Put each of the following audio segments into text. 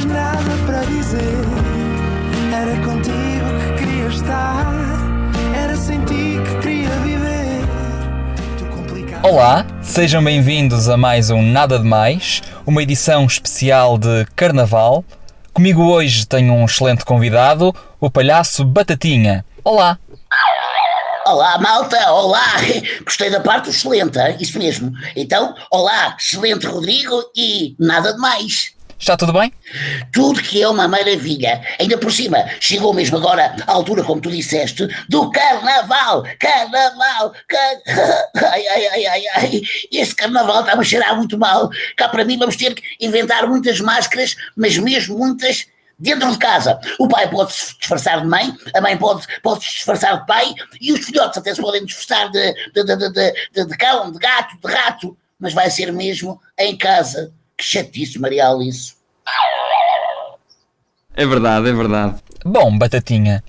mais nada para dizer. Era contigo que queria estar, era sem ti que queria viver. Olá, sejam bem-vindos a mais um Nada de Mais, uma edição especial de Carnaval. Comigo hoje tenho um excelente convidado, o palhaço Batatinha. Olá! Olá, malta, olá! Gostei da parte excelente, hein? isso mesmo. Então, olá, excelente Rodrigo e nada de mais. Está tudo bem? Tudo que é uma maravilha. Ainda por cima, chegou mesmo agora a altura, como tu disseste, do carnaval! Carnaval! Car... Ai, ai, ai, ai, ai. Este carnaval está a cheirar muito mal. Cá para mim vamos ter que inventar muitas máscaras, mas mesmo muitas dentro de casa. O pai pode se disfarçar de mãe, a mãe pode, pode se disfarçar de pai e os filhotes até se podem disfarçar de, de, de, de, de, de cão, de gato, de rato, mas vai ser mesmo em casa. Que chatice, Maria Alice. É verdade, é verdade. Bom, Batatinha,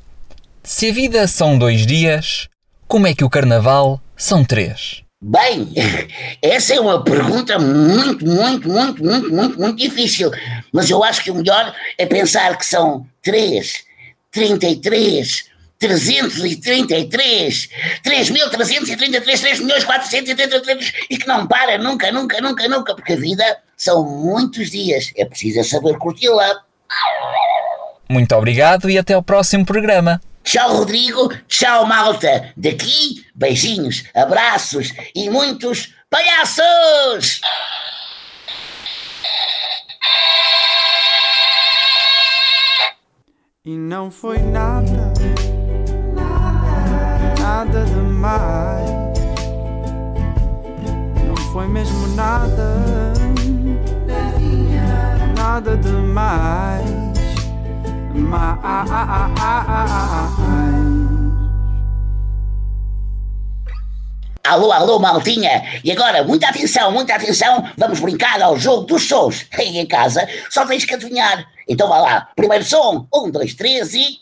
se a vida são dois dias, como é que o carnaval são três? Bem, essa é uma pergunta muito, muito, muito, muito, muito, muito difícil. Mas eu acho que o melhor é pensar que são 3, 33, 333, 3.333, 3 milhões 433 e que não para nunca, nunca, nunca, nunca, porque a vida são muitos dias. É preciso saber curti-la. Muito obrigado e até ao próximo programa. Tchau, Rodrigo. Tchau, malta. Daqui, beijinhos, abraços e muitos palhaços! E não foi nada, demais. Não foi mesmo nada, nada demais. Mais. Alô, alô, maltinha! E agora, muita atenção, muita atenção, vamos brincar ao jogo dos sons. Aí em casa, só tens que adivinhar. Então vá lá, primeiro som, um, dois, três e.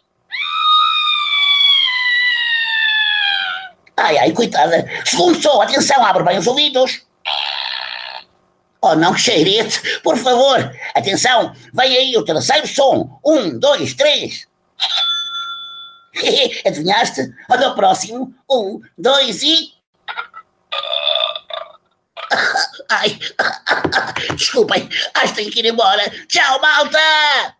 Ai, ai, coitada. Segundo som, atenção, abre bem os ouvidos. Oh, não, cheirete, por favor. Atenção, vem aí o terceiro som. Um, dois, três. Adivinhaste? Olha o próximo. Um, dois e. Ai, desculpem, acho que tenho que ir embora. Tchau, malta!